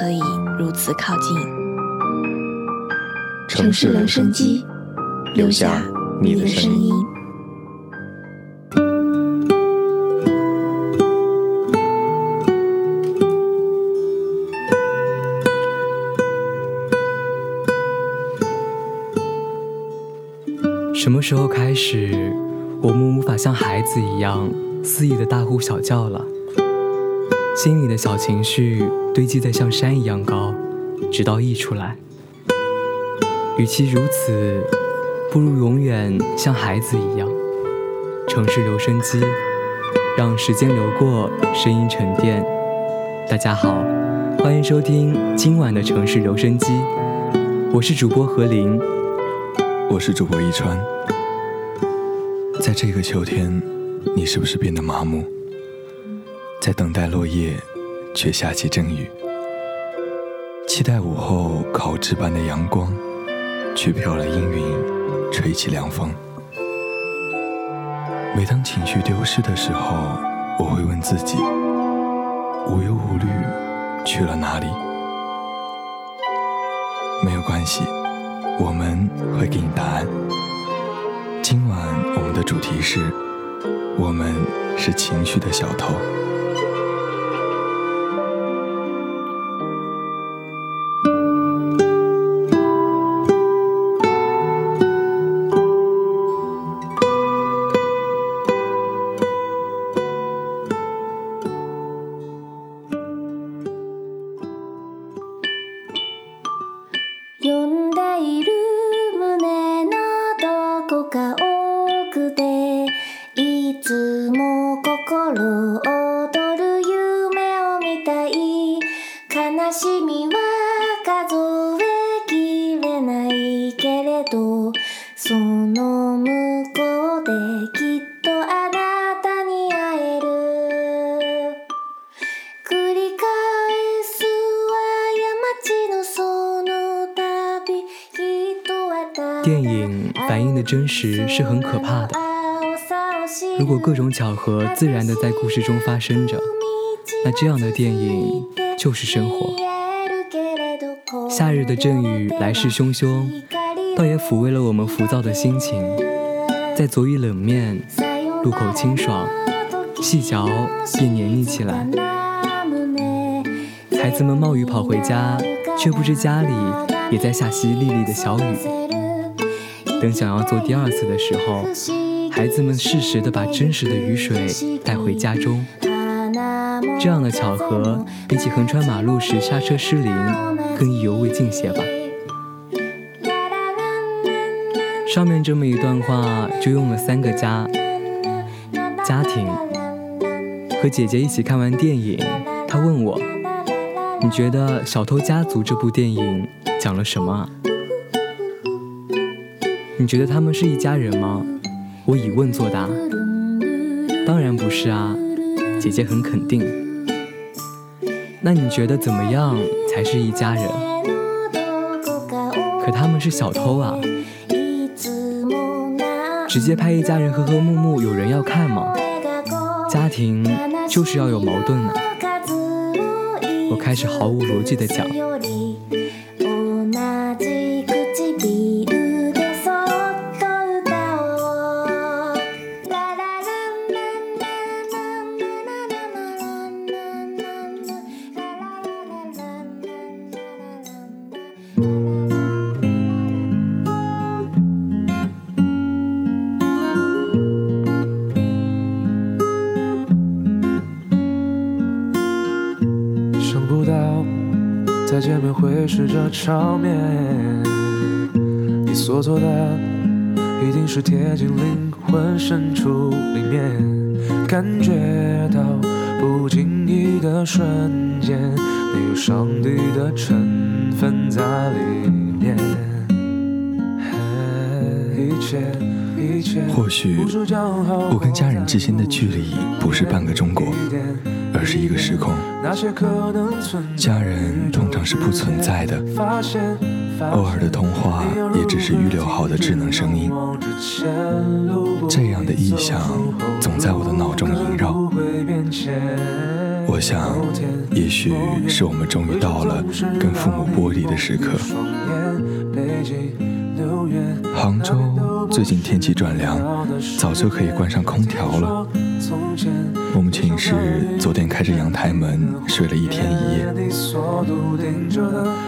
可以如此靠近。城市留声机，留下你的声音。什么时候开始，我们无法像孩子一样肆意的大呼小叫了？心里的小情绪堆积在像山一样高，直到溢出来。与其如此，不如永远像孩子一样。城市留声机，让时间流过，声音沉淀。大家好，欢迎收听今晚的城市留声机，我是主播何林，我是主播一川。在这个秋天，你是不是变得麻木？在等待落叶，却下起阵雨；期待午后烤炙般的阳光，却飘了阴云，吹起凉风。每当情绪丢失的时候，我会问自己：无忧无虑去了哪里？没有关系，我们会给你答案。今晚我们的主题是：我们是情绪的小偷。呼んでいる电影反映的真实是很可怕的。如果各种巧合自然的在故事中发生着，那这样的电影就是生活。夏日的阵雨来势汹汹，倒也抚慰了我们浮躁的心情。在佐以冷面，入口清爽，细嚼便黏腻起来。孩子们冒雨跑回家，却不知家里也在下淅沥沥的小雨。等想要做第二次的时候，孩子们适时的把真实的雨水带回家中。这样的巧合，比起横穿马路时刹车失灵，更意犹未尽些吧。上面这么一段话就用了三个家：家庭。和姐姐一起看完电影，她问我：“你觉得《小偷家族》这部电影讲了什么？”你觉得他们是一家人吗？我以问作答。当然不是啊，姐姐很肯定。那你觉得怎么样才是一家人？可他们是小偷啊！直接拍一家人和和睦睦，有人要看吗？家庭就是要有矛盾呢。我开始毫无逻辑的讲。再见面会是这场面。你所做的一定是贴近灵魂深处里面，感觉到不经意的瞬间，你有上帝的成分在里面。一切一切或许我跟家人之间的距离不是半个中国，而是一个时空。家人通常是不存在的，偶尔的通话也只是预留好的智能声音。这样的意象总在我的脑中萦绕。我想，也许是我们终于到了跟父母剥离的时刻。杭州最近天气转凉，早就可以关上空调了。我们寝室昨天开着阳台门睡了一天一夜，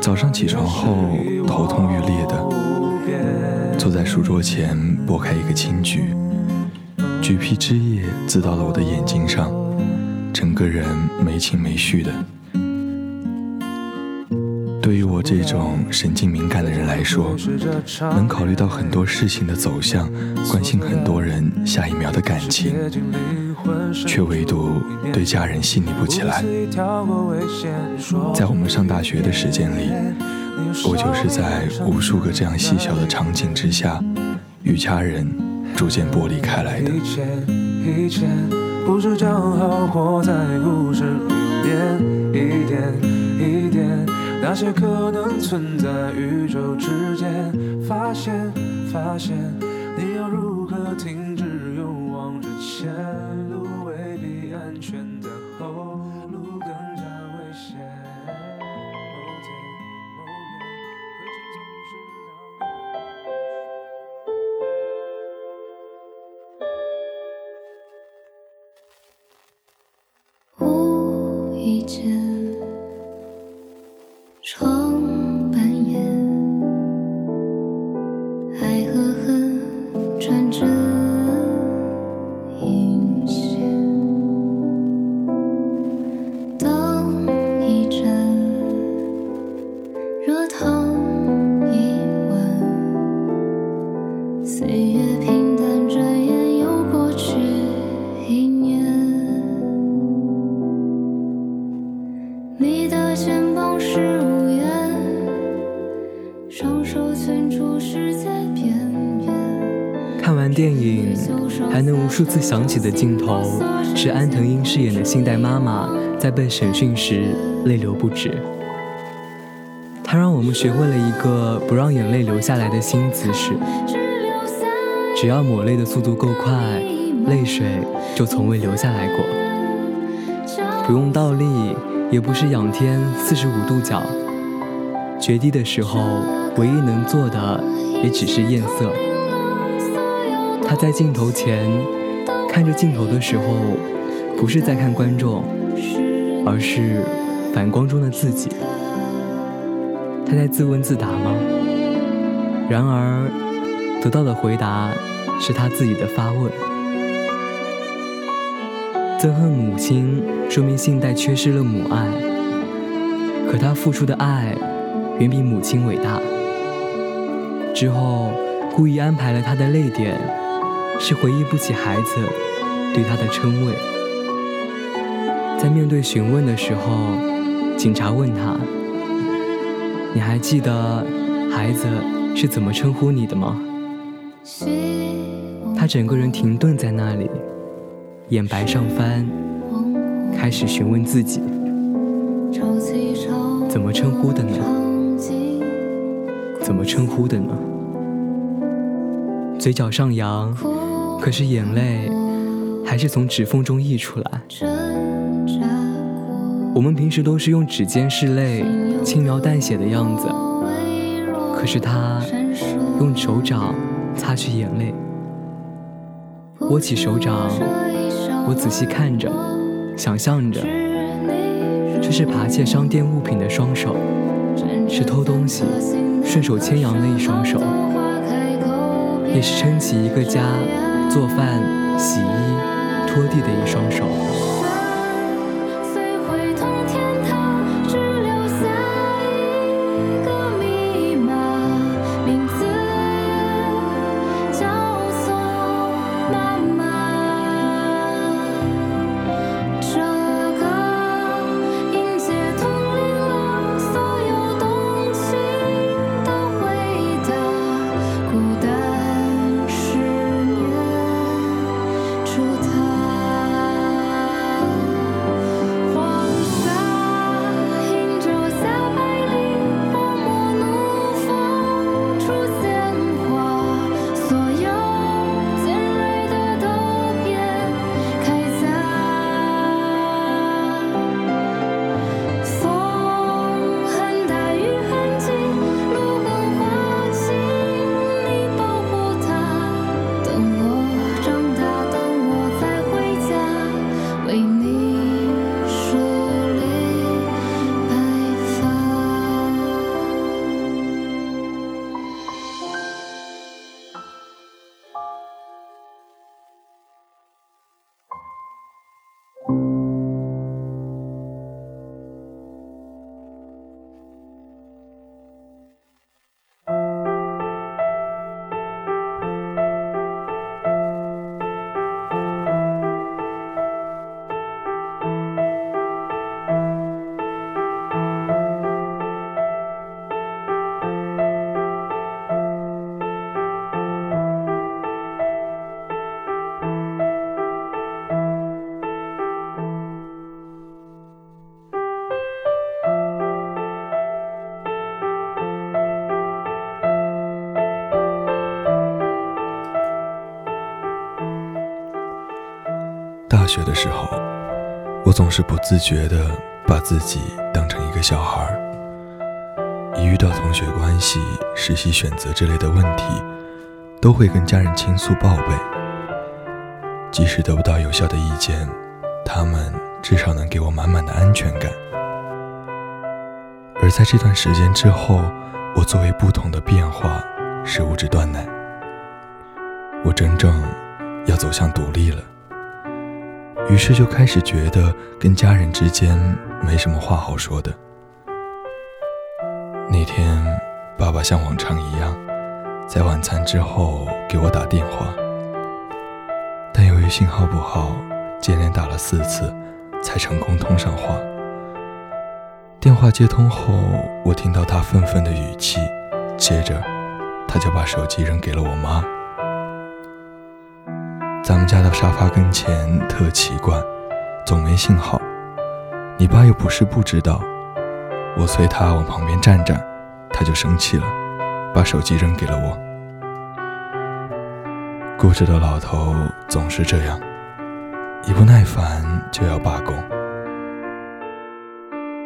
早上起床后头痛欲裂的，坐在书桌前剥开一个青桔，橘皮汁液滋到了我的眼睛上，整个人没情没绪的。对于我这种神经敏感的人来说，能考虑到很多事情的走向，关心很多人下一秒的感情，却唯独对家人细腻不起来。在我们上大学的时间里，我就是在无数个这样细小的场景之下，与家人逐渐剥离开来的。不是恰好活在故事里面，一点一点那些可能存在宇宙之间，发现，发现，你要如何停止勇往直前？路未必安全的后路更加危险。某天某月，回程总是让无意间。能无数次想起的镜头是安藤樱饰演的信代妈妈在被审讯时泪流不止。她让我们学会了一个不让眼泪流下来的新姿势：只要抹泪的速度够快，泪水就从未流下来过。不用倒立，也不是仰天四十五度角，决堤的时候，唯一能做的也只是艳色。他在镜头前看着镜头的时候，不是在看观众，而是反光中的自己。他在自问自答吗？然而，得到的回答是他自己的发问。憎恨母亲，说明信代缺失了母爱。可他付出的爱，远比母亲伟大。之后，故意安排了他的泪点。是回忆不起孩子对他的称谓。在面对询问的时候，警察问他：“你还记得孩子是怎么称呼你的吗？”他整个人停顿在那里，眼白上翻，开始询问自己：“怎么称呼的呢？怎么称呼的呢？”嘴角上扬。可是眼泪还是从指缝中溢出来。我们平时都是用指尖拭泪，轻描淡写的样子。可是他用手掌擦去眼泪。握起手掌，我仔细看着，想象着，这是扒窃商店物品的双手，是偷东西顺手牵羊的一双手，也是撑起一个家。做饭、洗衣、拖地的一双手。时候，我总是不自觉地把自己当成一个小孩儿。一遇到同学关系、实习选择之类的问题，都会跟家人倾诉报备。即使得不到有效的意见，他们至少能给我满满的安全感。而在这段时间之后，我作为不同的变化，是物质断奶。我真正要走向独立了，于是就开始觉得跟家人之间没什么话好说的。那天，爸爸像往常一样，在晚餐之后给我打电话，但由于信号不好，接连打了四次，才成功通上话。电话接通后，我听到他愤愤的语气，接着，他就把手机扔给了我妈。咱们家的沙发跟前特奇怪，总没信号，你爸又不是不知道。我催他往旁边站站，他就生气了，把手机扔给了我。固执的老头总是这样，一不耐烦就要罢工。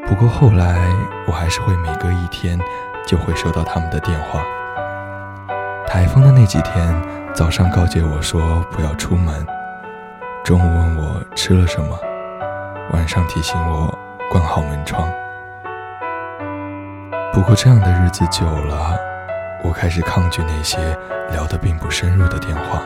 不过后来我还是会每隔一天就会收到他们的电话。台风的那几天，早上告诫我说不要出门，中午问我吃了什么，晚上提醒我关好门窗。不过这样的日子久了，我开始抗拒那些聊得并不深入的电话。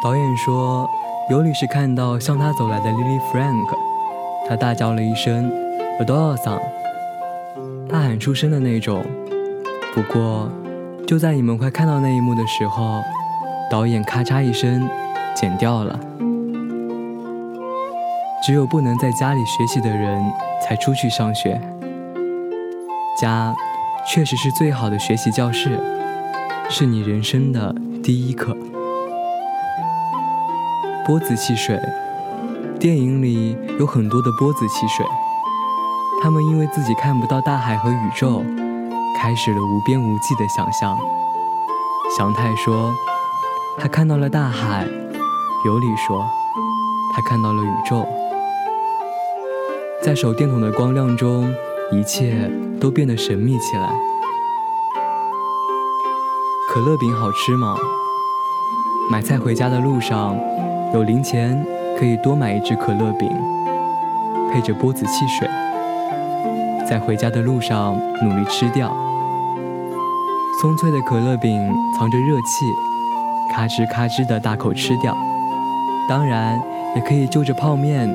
导演说，尤里是看到向他走来的 Lily Frank，他大叫了一声 a d o r e 桑大喊出声的那种。不过，就在你们快看到那一幕的时候，导演咔嚓一声剪掉了。只有不能在家里学习的人才出去上学。家，确实是最好的学习教室，是你人生的第一课。波子汽水，电影里有很多的波子汽水，他们因为自己看不到大海和宇宙，开始了无边无际的想象。祥太说，他看到了大海；尤里说，他看到了宇宙。在手电筒的光亮中，一切都变得神秘起来。可乐饼好吃吗？买菜回家的路上。有零钱可以多买一只可乐饼，配着波子汽水，在回家的路上努力吃掉。松脆的可乐饼藏着热气，咔吱咔吱的大口吃掉。当然，也可以就着泡面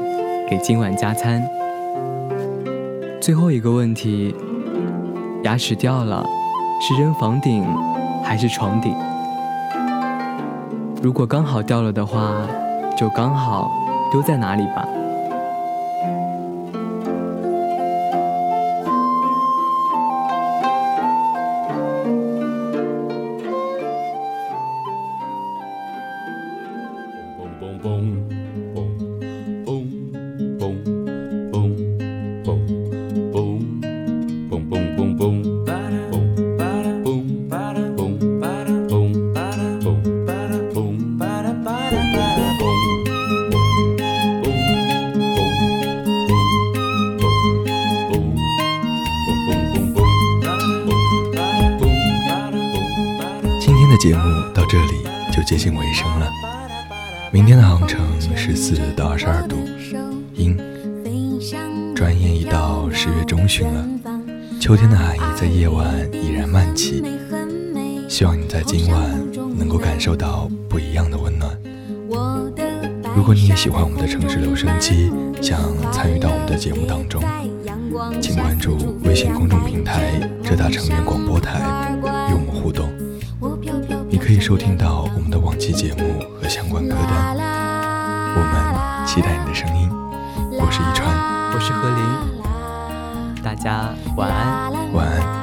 给今晚加餐。最后一个问题：牙齿掉了，是扔房顶还是床顶？如果刚好掉了的话。就刚好丢在哪里吧。节目到这里就接近尾声了。明天的航程十四到二十二度，阴。转眼已到十月中旬了，秋天的寒意在夜晚依然漫起。希望你在今晚能够感受到不一样的温暖。如果你也喜欢我们的城市留声机，想参与到我们的节目当中，请关注微信公众平台“浙大成员广播台”，与我们互动。你可以收听到我们的往期节目和相关歌单。我们期待你的声音。我是一川，我是何林，大家晚安晚安。